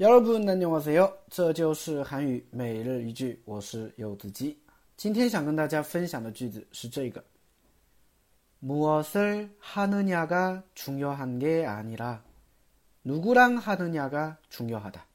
여러분 안녕하세요. 这就是韩语每日一句，我是柚子鸡。今天想跟大家分享的句子是这个：무엇을하느냐가중요한게아니라누구랑하느냐가중요하다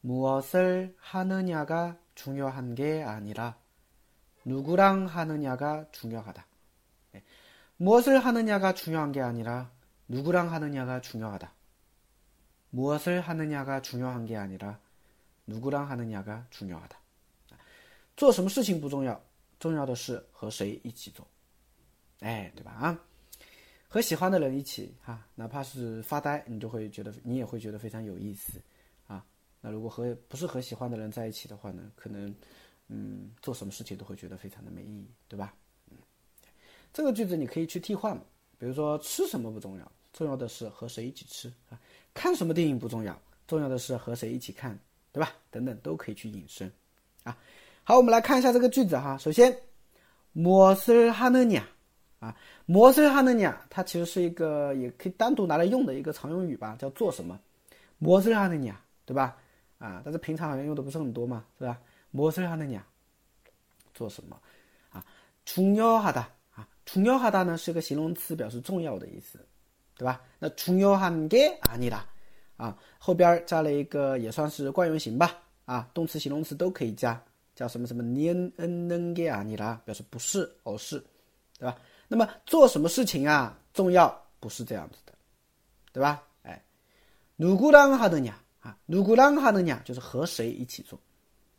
무엇을하느냐가중요한게아니라누구랑하느냐가중요하다무엇을하느냐가중요한게아니라누구랑하느냐가중요하다 무엇을 하느냐가 중요한 게 아니라 누구랑 하느냐가 중요하다. 做什么事情不重要，重要的是和谁一起做。哎，对吧？啊，和喜欢的人在一起的话呢，可能嗯做什么事情都会觉得非常的没意义，对吧？嗯，这个句子你可以去替换嘛，比如说吃什么不重要，重要的是和谁一起 看什么电影不重要，重要的是和谁一起看，对吧？等等都可以去引申，啊，好，我们来看一下这个句子哈。首先，mosherny，啊，mosherny，它其实是一个也可以单独拿来用的一个常用语吧，叫做什么？mosherny，对吧？啊，但是平常好像用的不是很多嘛，是吧？mosherny，做什么？啊，重要哈达，啊，重要哈达呢是一个形容词，表示重要的意思。对吧？那중요한게아니 라。 啊，后边加了一个也算是惯用型吧，啊，动词、形容词都可以加，叫什么什么니恩能给啊你啦，表示不是，而是，对吧？那么做什么事情啊重要不是这样子的，对吧？哎，누구랑하느냐啊，누구랑하느냐就是和谁一起做，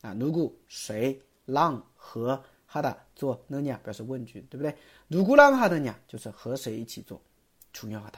啊，누구谁랑和하다做느냐表示问句，对不对？누구랑하느냐就是和谁一起做，重要的